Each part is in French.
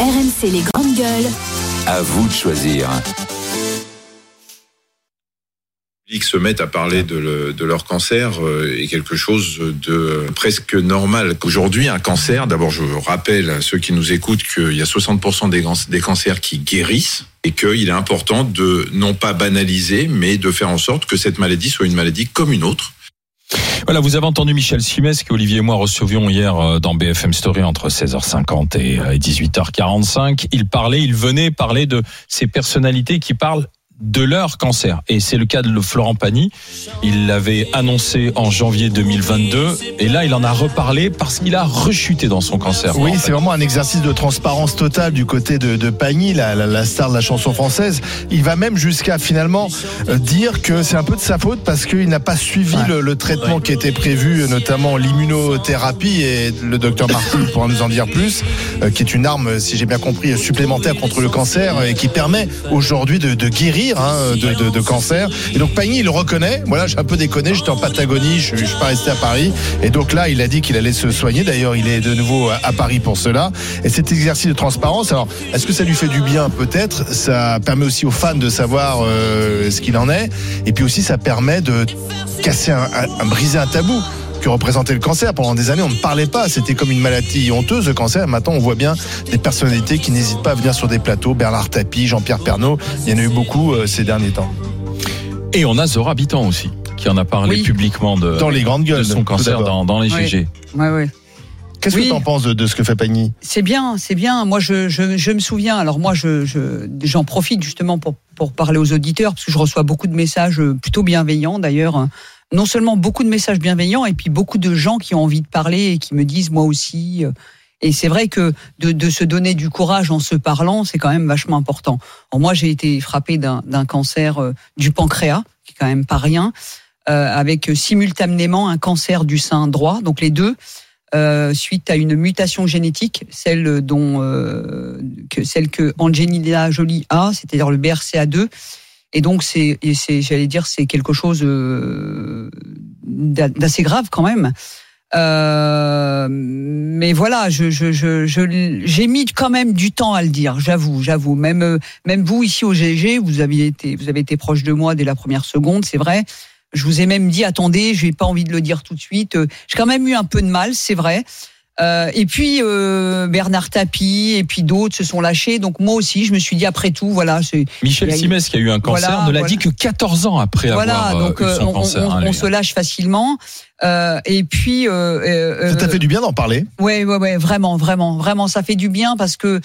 RMC les grandes gueules. À vous de choisir. se mettent à parler de, le- de leur cancer euh, est quelque chose de presque normal. Aujourd'hui, un cancer, d'abord je rappelle à ceux qui nous écoutent qu'il y a 60% des, gans- des cancers qui guérissent et qu'il est important de non pas banaliser, mais de faire en sorte que cette maladie soit une maladie comme une autre. Voilà, vous avez entendu Michel Simès qu'Olivier et moi recevions hier euh, dans BFM Story entre 16h50 et euh, 18h45. Il parlait, il venait parler de ces personnalités qui parlent de leur cancer. Et c'est le cas de Florent Pagny. Il l'avait annoncé en janvier 2022. Et là, il en a reparlé parce qu'il a rechuté dans son cancer. Oui, c'est vraiment un exercice de transparence totale du côté de, de Pagny, la, la- la star de la chanson française. Il va même jusqu'à finalement euh, dire que c'est un peu de sa faute parce qu'il n'a pas suivi le, le traitement qui était prévu, notamment l'immunothérapie. Et le docteur Martin pourra nous en dire plus, euh, qui est une arme, si j'ai bien compris, supplémentaire contre le cancer et qui permet aujourd'hui de, de guérir hein, de, cancer. Et donc Pagny, il le reconnaît. Voilà, j'ai un peu déconné, j'étais en Patagonie, je, je suis pas resté à Paris. Et donc là, il a dit qu'il allait se soigner. D'ailleurs, il est de nouveau à Paris pour cela. Et cet exercice de transparence, alors, est-ce que ça lui fait du bien? Peut-être. Ça permet aussi aux fans de savoir euh, ce qu'il en est. Et puis aussi, ça permet de casser un- un- briser un tabou que représentait le cancer. Pendant des années, on ne parlait pas. C'était comme une maladie honteuse, le cancer. Maintenant, on voit bien des personnalités qui n'hésitent pas à venir sur des plateaux. Bernard Tapie, Jean-Pierre Pernaud. Il y en a eu beaucoup euh, ces derniers temps. Et on a Zora Habitant aussi, qui en a parlé Oui. publiquement de, Dans les grandes de gueules. son tout cancer dans, dans les Oui. GG. Ouais, ouais. Qu'est-ce Oui. que tu en penses de, de ce que fait Pagny? C'est bien, c'est bien. Moi, je, je, je me souviens. Alors moi, je, je, j'en profite justement pour, pour parler aux auditeurs parce que je reçois beaucoup de messages euh, plutôt bienveillants d'ailleurs. Non seulement beaucoup de messages bienveillants et puis beaucoup de gens qui ont envie de parler et qui me disent moi aussi. euh, Et c'est vrai que de, de se donner du courage en se parlant, c'est quand même vachement important. Alors moi, j'ai été frappée d'un, cancer euh, du pancréas, qui est quand même pas rien, euh, avec simultanément un cancer du sein droit, donc les deux euh, suite à une mutation génétique, celle dont euh, que celle que Angelina Jolie a, c'est-à-dire le BRCA2. Et donc c'est, j'allais dire, c'est quelque chose euh, d'a- d'assez grave quand même. Euh, mais voilà, je, je, je, je- j'ai mis quand même du temps à le dire, j'avoue, j'avoue. Même, euh, même vous ici au GG, vous aviez été, vous avez été proche de moi dès la première seconde, c'est vrai. Je vous ai même dit, attendez, je n'ai pas envie de le dire tout de suite. Euh, J'ai quand même eu un peu de mal, c'est vrai. Euh, et puis euh, Bernard Tapie et puis d'autres se sont lâchés. Donc moi aussi, je me suis dit après tout, voilà, c'est Michel a Simès, qui a eu un cancer, Voilà, ne l'a voilà. dit que 14 ans après voilà. avoir euh, Donc eu euh, son on, cancer. on- hein, on lui. se lâche facilement. Euh, et puis, euh, euh, Ça t'a euh, fait du bien d'en parler? Ouais, ouais, ouais, vraiment, vraiment, vraiment, ça fait du bien parce que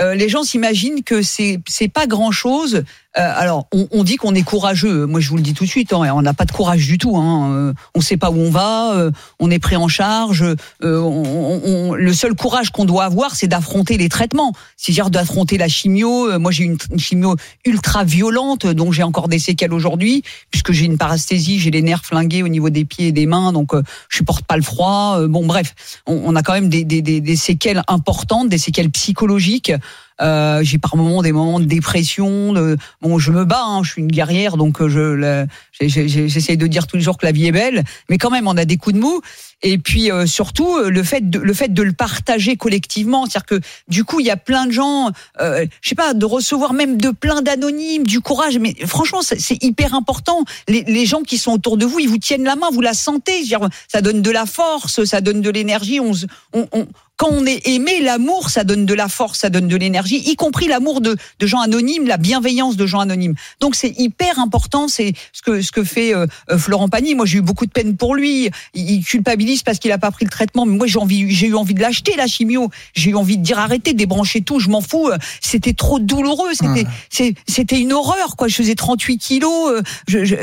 euh, les gens s'imaginent que c'est c'est pas grand chose. Alors, on, on dit qu'on est courageux. Moi, je vous le dis tout de suite, hein, on n'a pas de courage du tout. Hein. Euh, on sait pas où on va, euh, on est pris en charge. euh, on- on- le seul courage qu'on doit avoir, c'est d'affronter les traitements, c'est-à-dire d'affronter la chimio. Euh, Moi, j'ai une, chimio ultra violente, dont j'ai encore des séquelles aujourd'hui, puisque j'ai une parasthésie, j'ai les nerfs flingués au niveau des pieds et des mains, donc euh, je supporte pas le froid. Euh, bon, bref, on, a quand même des, des, des séquelles importantes, des séquelles psychologiques. Euh, j'ai par moments des moments de dépression. De... Bon, je me bats, hein, je suis une guerrière, donc euh, je j'essaie de dire tous les jours que la vie est belle, mais quand même, on a des coups de mou. Et puis euh, surtout euh, le fait de le fait de le partager collectivement, c'est-à-dire que du coup il y a plein de gens, euh, je sais pas, de recevoir même de plein d'anonymes, du courage, mais franchement c'est hyper important. Les, gens qui sont autour de vous, ils vous tiennent la main, vous la sentez, ça donne de la force, ça donne de l'énergie. On, on, on- quand on est aimé, l'amour, ça donne de la force, ça donne de l'énergie, y compris l'amour de, de gens anonymes, la bienveillance de gens anonymes. Donc c'est hyper important, c'est ce que ce que fait euh, euh, Florent Pagny. Moi j'ai eu beaucoup de peine pour lui. Il, il culpabilise parce qu'il a pas pris le traitement. Mais moi j'ai envie, j'ai eu envie de l'acheter la chimio. J'ai eu envie de dire arrêtez, débrancher tout, je m'en fous. C'était trop douloureux. C'était c'était une horreur quoi. Je faisais 38 kilos. euh, je- je-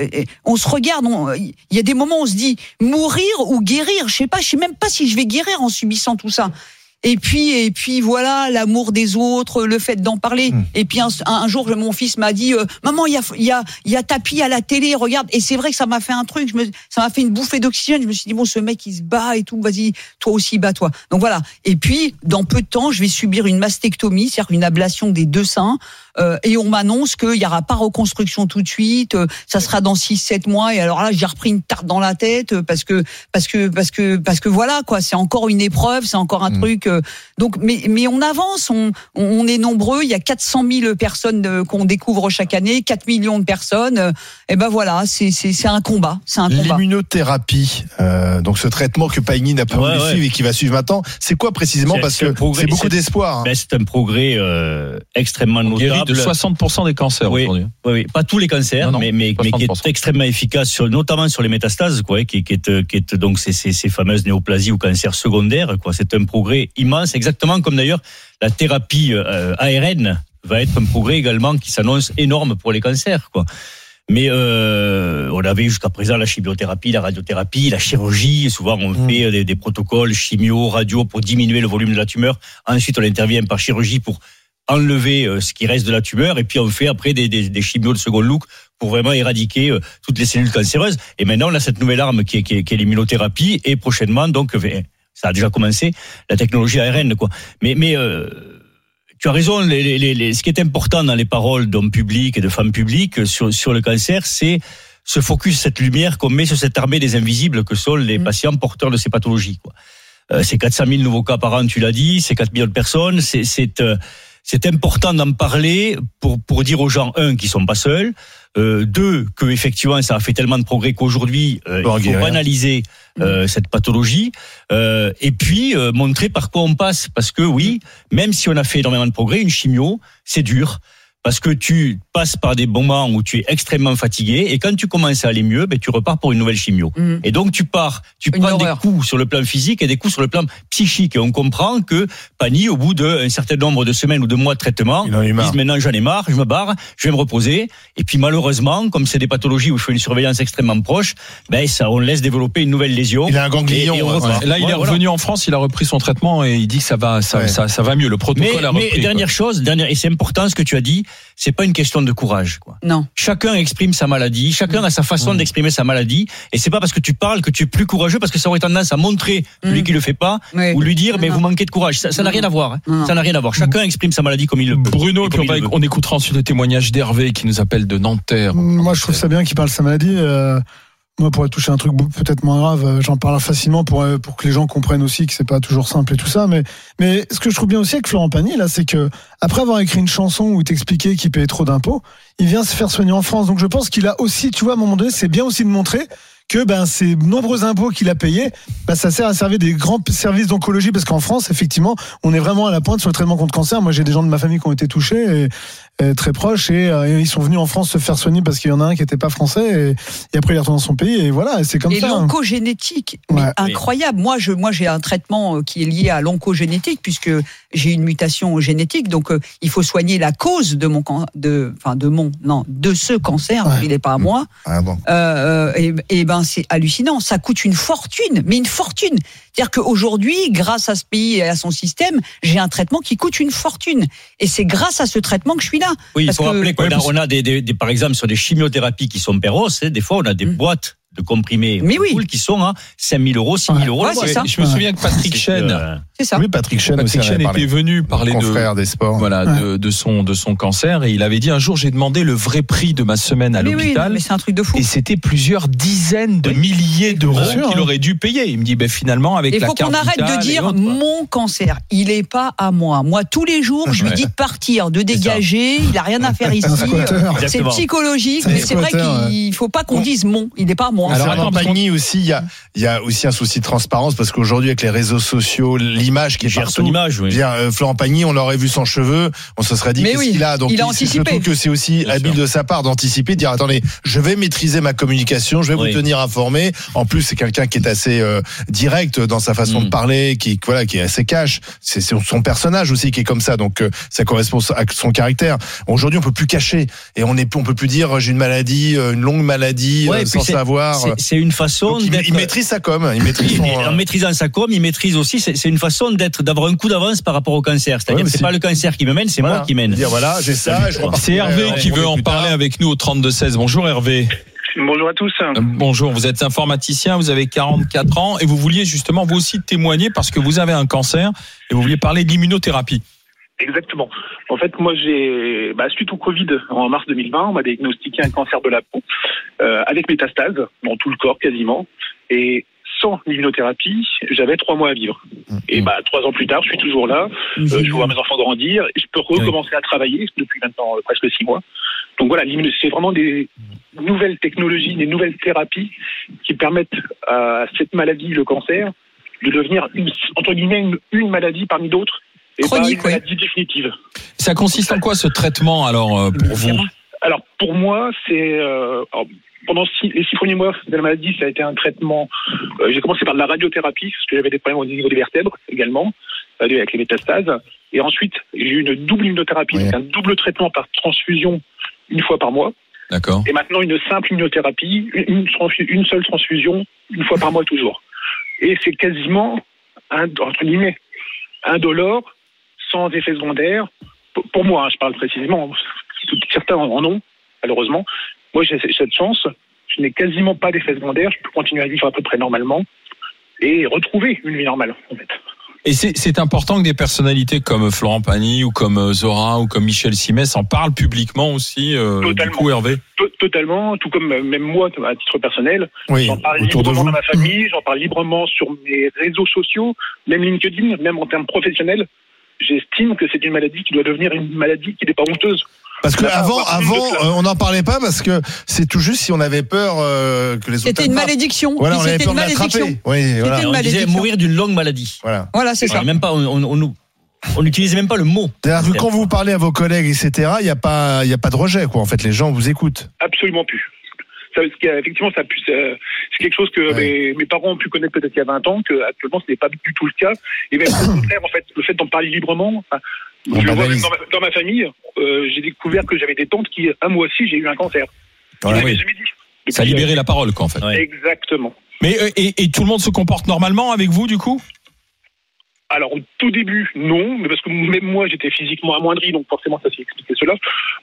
on se regarde. on- Il y a des moments où on se dit mourir ou guérir. Je sais pas. Je sais même pas si je vais guérir en subissant tout ça. Et puis, et puis voilà, l'amour des autres, le fait d'en parler. Hmm. Et puis un, un jour, mon fils m'a dit, euh, maman, il y a, il y a, y a tapis à la télé, regarde. Et c'est vrai que ça m'a fait un truc, je me, ça m'a fait une bouffée d'oxygène. Je me suis dit bon, ce mec il se bat et tout, vas-y, toi aussi bats-toi. Donc voilà. Et puis dans peu de temps, je vais subir une mastectomie, c'est-à-dire une ablation des deux seins. Euh, et on m'annonce qu'il y aura pas reconstruction tout de suite, euh, ça sera dans 6 7 mois et alors là j'ai repris une tarte dans la tête euh, parce que parce que parce que parce que voilà quoi, c'est encore une épreuve, c'est encore un Mm. truc euh, donc mais mais on avance, on on est nombreux, il y a 400 000 personnes euh, qu'on découvre chaque année, 4 millions de personnes euh, et ben voilà, c'est c'est c'est un combat, c'est un combat. L'immunothérapie, euh, donc ce traitement que Pagny n'a pas Ouais, voulu ouais. suivre et qui va suivre maintenant, c'est quoi précisément? C'est- Parce que progrès, c'est beaucoup d'espoir. hein. Ben, c'est un progrès euh, extrêmement On de 60% des cancers Oui. aujourd'hui. Oui, oui, pas tous les cancers, Non, non, mais, mais, mais qui 60%. est extrêmement efficace, sur, notamment sur les métastases, quoi, qui, qui est, qui est donc ces, ces, ces fameuses néoplasies ou cancers secondaires. Quoi, c'est un progrès immense, exactement comme d'ailleurs la thérapie euh, ARN va être un progrès également qui s'annonce énorme pour les cancers. Quoi. Mais euh, on avait jusqu'à présent la chimiothérapie, la radiothérapie, la chirurgie. Souvent, on Mm. fait des, des protocoles chimio, radio pour diminuer le volume de la tumeur. Ensuite, on intervient par chirurgie pour enlever euh, ce qui reste de la tumeur. Et puis, on fait après des, des, des chimios de second look pour vraiment éradiquer euh, toutes les cellules cancéreuses. Et maintenant, on a cette nouvelle arme qui est, qui est, qui est l'immunothérapie. Et prochainement, donc, euh, ça a déjà commencé, la technologie ARN. Quoi. Mais, mais euh, tu as raison, les, les, les, les- ce qui est important dans les paroles d'hommes publics et de femmes publiques sur, sur le cancer, c'est ce focus, cette lumière qu'on met sur cette armée des invisibles que sont les Mm. patients porteurs de ces pathologies. Quoi. Euh, c'est 400 000 nouveaux cas par an, tu l'as dit, c'est 4 millions de personnes, c'est... c'est euh, c'est important d'en parler pour pour dire aux gens un qu'ils sont pas seuls, euh, deux que effectivement ça a fait tellement de progrès qu'aujourd'hui euh, il faut banaliser euh, cette pathologie. Euh, et puis euh, montrer par quoi on passe. Parce que oui même si on a fait énormément de progrès une chimio c'est dur parce que tu passes par des moments où tu es extrêmement fatigué et quand tu commences à aller mieux ben tu repars pour une nouvelle chimio Mm. et donc tu pars, tu Une prends horreur. des coups sur le plan physique et des coups sur le plan psychique. Et on comprend que Pani, au bout d'un certain nombre de semaines ou de mois de traitement, Il en a eu marre. disent maintenant j'en ai marre, je me barre, je vais me reposer. Et puis malheureusement, comme c'est des pathologies où il faut une surveillance extrêmement proche, ben ça on laisse développer une nouvelle lésion. Il a un ganglion. Et- et on ouais. repart. Là, il Ouais, est voilà. revenu en France, il a repris son traitement et il dit que ça va, ça, Ouais. ça, ça va mieux. Le Mais, protocole a mais repris. dernière chose, dernière, et c'est important ce que tu as dit, c'est pas une question de courage. Quoi. Non. Chacun exprime sa maladie, chacun a sa façon Mm. d'exprimer sa maladie, et c'est pas parce que tu parles que tu es plus courageux, parce que ça aurait tendance à montrer celui Mm. qui le fait pas, Oui. ou lui dire mais Non. vous manquez de courage. Ça n'a rien à voir. hein. Ça n'a rien à voir. Chacun exprime sa maladie comme il le peut. Bruno, puis on, il va- le veut. on écoutera ensuite le témoignage d'Hervé qui nous appelle de Nanterre. Moi, je trouve ça bien qu'il parle de sa maladie. Euh, moi, pour toucher un truc peut-être moins grave, euh, j'en parle facilement pour euh, pour que les gens comprennent aussi que c'est pas toujours simple et tout ça. Mais mais ce que je trouve bien aussi avec Florent Pagny là, c'est que après avoir écrit une chanson où il t'expliquait qu'il payait trop d'impôts, il vient se faire soigner en France. Donc je pense qu'il a aussi, tu vois, à un moment donné, c'est bien aussi de montrer que ben ces nombreux impôts qu'il a payés, ben, ça sert à servir des grands services d'oncologie parce qu'en France, effectivement, on est vraiment à la pointe sur le traitement contre cancer. Moi, j'ai des gens de ma famille qui ont été touchés et très proches et, euh, et ils sont venus en France se faire soigner parce qu'il y en a un qui était pas français et, et après il est retourné dans son pays et voilà, et c'est comme Et ça. hein. l'oncogénétique, Ouais. incroyable. Moi, je, moi, j'ai un traitement euh, qui est lié à l'oncogénétique puisque j'ai une mutation génétique, donc euh, il faut soigner la cause de mon, can- de, enfin de mon, non, de ce cancer. Ouais. Il n'est pas à moi. Ah bon. Euh, et, et ben c'est hallucinant. Ça coûte une fortune, mais une fortune. C'est-à-dire qu'aujourd'hui, grâce à ce pays et à son système, j'ai un traitement qui coûte une fortune. Et c'est grâce à ce traitement que je suis là. Oui, il faut rappeler qu'on a, parce- on a des, des- des- par exemple, sur des chimiothérapies qui sont péros, des fois, on a des Mm. boîtes de comprimés Mais oui. qui sont à 5 000 euros, 6 000 euros. Ouais, ça. Je me souviens que Patrick C'est, Chen, euh, C'est ça. Oui, Patrick Chen Patrick était venu parler de, des sports. voilà, de, de son, de son cancer et il avait dit un jour j'ai demandé le vrai prix de ma semaine à oui, l'hôpital mais c'est un truc de fou. et c'était plusieurs dizaines de milliers d'euros qu'il hein. aurait dû payer. Il me dit ben finalement avec Il la faut carte qu'on arrête de dire mon cancer. Il est pas à moi. Moi, tous les jours, je lui dis de partir, de dégager. Il a rien à faire ici. C'est psychologique, mais c'est vrai qu'il faut pas qu'on dise mon. Il n'est pas à moi. Alors, attends, Pagny aussi, il y a, il y a aussi un souci de transparence parce qu'aujourd'hui, avec les réseaux sociaux, l'image qui est gère partout. son image, oui. Je euh, Florent Pagny, on l'aurait vu sans cheveux, on se serait dit Mais qu'est-ce oui, qu'il a. Donc, il a je anticipé. trouve que c'est aussi Bien habile sûr. de sa part d'anticiper, de dire attendez, je vais maîtriser ma communication, je vais Oui. vous tenir informé. En plus, c'est quelqu'un qui est assez euh, direct dans sa façon Mm. de parler, qui voilà, qui est assez cash. C'est son personnage aussi qui est comme ça, donc euh, ça correspond à son caractère. Aujourd'hui, on peut plus cacher et on est, on peut plus dire j'ai une maladie, euh, une longue maladie, Ouais, euh, sans savoir. C'est- C'est une façon il, d'être. il maîtrise sa com, il maîtrise son. Et en maîtrisant sa com, il maîtrise aussi. C'est une façon d'être, d'avoir un coup d'avance par rapport au cancer. C'est-à-dire, Ouais, c'est si- pas le cancer qui me mène, c'est voilà. moi qui mène. Dire voilà, j'ai ça, je C'est Hervé euh, qui veut en parler avec nous au 32-16. Bonjour Hervé. Bonjour à tous. Euh, Bonjour, vous êtes informaticien, vous avez 44 ans et vous vouliez justement vous aussi témoigner parce que vous avez un cancer et vous vouliez parler d'immunothérapie. Exactement. En fait, moi, j'ai, bah, suite au Covid en mars 2020, on m'a diagnostiqué un cancer de la peau euh, avec métastase dans tout le corps quasiment, et sans immunothérapie, j'avais trois mois à vivre. Et bah trois ans plus tard, je suis toujours là. Euh, je vois mes enfants grandir, et je peux recommencer à travailler depuis maintenant euh, presque six mois. Donc voilà, c'est vraiment des nouvelles technologies, des nouvelles thérapies qui permettent à cette maladie, le cancer, de devenir une, entre guillemets une, une maladie parmi d'autres Chronique, pas une ouais. maladie définitive. Ça consiste en quoi ce traitement alors euh, pour vous Alors pour moi, c'est euh, pendant six- les six premiers mois de la maladie, ça a été un traitement. euh, J'ai commencé par de la radiothérapie parce que j'avais des problèmes au niveau des vertèbres également avec les métastases. Et ensuite, j'ai eu une double immunothérapie, Oui. donc un double traitement par transfusion une fois par mois. D'accord. Et maintenant une simple immunothérapie, une, une seule transfusion une fois par mois toujours. Et c'est quasiment un, entre guillemets indolore, sans effet secondaire. Pour, moi, hein, je parle précisément. Certains en ont, malheureusement. Moi, j'ai cette chance. Je n'ai quasiment pas d'effet secondaire. Je peux continuer à vivre à peu près normalement et retrouver une vie normale, en fait. Et c'est c'est important que des personnalités comme Florent Pagny ou comme euh, Zora ou comme Michel Simès en parlent publiquement aussi. euh, du Totalement. coup, Hervé. To- Totalement, tout comme euh, même moi, à titre personnel, Oui, J'en parle autour de librement dans ma famille, j'en parle librement sur mes réseaux sociaux, même LinkedIn, même en termes professionnels. J'estime que c'est une maladie qui doit devenir une maladie qui n'est pas honteuse. Parce que avant, avant, euh, on n'en parlait pas parce que c'est tout juste si on avait peur euh, que les autres. C'était une malédiction. Voilà, on avait peur une de l'attraper. malédiction. Oui, voilà. une on disait malédiction. mourir d'une longue maladie. voilà. Voilà, c'est ça. Même pas, on, on, on, on n'utilisait même pas le mot. Que quand vous parlez à vos collègues, etc., il n'y a pas, il y a pas de rejet, quoi. En fait, les gens vous écoutent. Absolument plus. Effectivement, ça c'est quelque chose que Ouais. mes, mes parents ont pu connaître peut-être il y a 20 ans, que actuellement ce n'est pas du tout le cas. Et même au contraire, en fait, le fait d'en parler librement, enfin, On je le vois même dans ma, dans ma famille, euh, j'ai découvert que j'avais des tantes qui, un mois aussi, j'ai eu un cancer. Voilà. Ils m'avaient Oui. jamais dit. Ça a libéré la parole, quoi, en fait. Ouais. Exactement. Mais euh, et, et tout le monde se comporte normalement avec vous, du coup? Alors au tout début, non, mais parce que même moi j'étais physiquement amoindri, donc forcément ça s'est expliqué cela.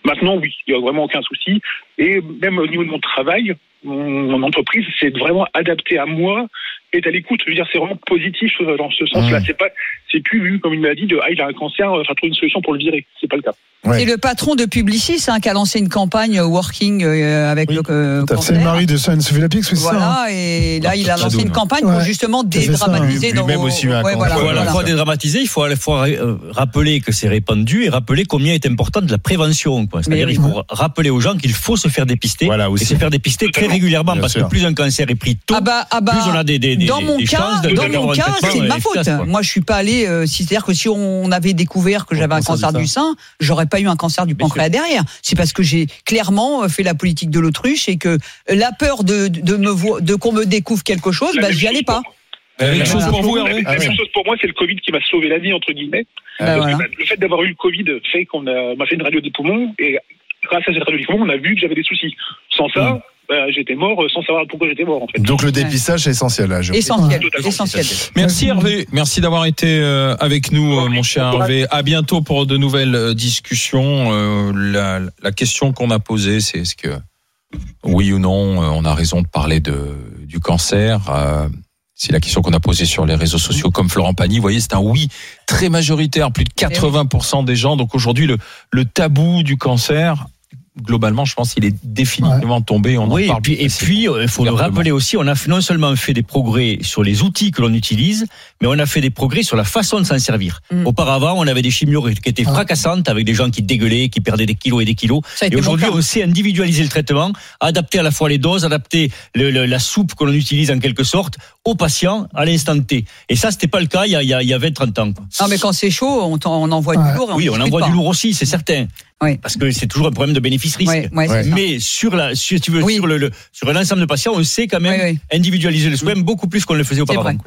Maintenant, oui, il n'y a vraiment aucun souci. Et même au niveau de mon travail, mon, mon entreprise s'est vraiment adaptée à moi et est à l'écoute. Je veux dire, c'est vraiment positif euh, dans ce sens-là. Mmh. C'est pas, c'est plus vu comme une maladie de ah il a un cancer, il faut trouver une solution pour le virer. C'est pas le cas. Ouais. C'est le patron de Publicis hein, qui a lancé une campagne euh, working euh, avec Oui, le euh, C'est le mari de Sophie Lapix, c'est ça. hein. Voilà, et là, il a lancé une campagne pour justement C'est ça, dédramatiser. lui- dans lui-même vos- aussi Ouais, voilà, Il faut fois dédramatiser, il faut à la fois euh, rappeler que c'est répandu et rappeler combien est importante la prévention. C'est-à-dire il faut rappeler aux gens qu'il faut se faire dépister Voilà et se faire dépister très régulièrement Bien parce sûr. que plus un cancer est pris tôt, Ah bah, ah bah, plus on a des, des, des dans mon des cas, de- dans mon cas, c'est de ma faute. Moi, je suis pas allé. euh, C'est-à-dire que si on avait découvert que j'avais un cancer du sein, j'aurais pas eu un cancer du pancréas derrière. C'est parce que j'ai clairement euh, fait la politique de l'autruche et que la peur de, de me vo- de qu'on me découvre quelque chose, bah, j'y allais pas. pour- La même chose pour vous, La, Ah même chose pour moi, c'est le Covid qui m'a sauvé la vie entre guillemets. Bah, que, voilà. bah, le fait d'avoir eu le Covid fait qu'on a, m'a fait une radio des poumons et grâce à cette radio des poumons, on a vu que j'avais des soucis. Sans ça, Mm. Bah, j'étais mort euh, sans savoir pourquoi j'étais mort en fait. Donc le dépistage est essentiel là. je- Essentiel. Merci Hervé, merci d'avoir été euh, avec nous, euh, mon cher Hervé. À bientôt pour de nouvelles discussions. La, la question qu'on a posée, c'est est-ce que oui ou non, on a raison de parler de, du cancer C'est la question qu'on a posée sur les réseaux sociaux, comme Florent Pagny. Vous voyez, c'est un oui très majoritaire, plus de 80% des gens. Donc aujourd'hui, le, le tabou du cancer, globalement, je pense qu'il est définitivement tombé. On en Oui, et parle puis, et puis, euh, il faut le rappeler aussi, on a non seulement fait des progrès sur les outils que l'on utilise, mais on a fait des progrès sur la façon de s'en servir. Mm. Auparavant, on avait des chimios qui étaient fracassantes avec des gens qui dégueulaient, qui perdaient des kilos et des kilos. Ça a Et aujourd'hui, on sait individualiser le traitement, adapter à la fois les doses, adapter le- le- la soupe que l'on utilise en quelque sorte au patient à l'instant T. Et ça, c'était pas le cas il y a, il y a, il y a 20-30 ans. quoi. Non, mais quand c'est chaud, on, on envoie Ouais. du lourd. Oui, on envoie pas. du lourd aussi, c'est certain. Oui. Parce que c'est toujours un problème de bénéfice-risque. C'est ça. Mais sur la, sur, si tu veux, Oui. sur le, le- sur un ensemble de patients, on sait quand même Oui, oui. individualiser le soin beaucoup plus qu'on le faisait auparavant.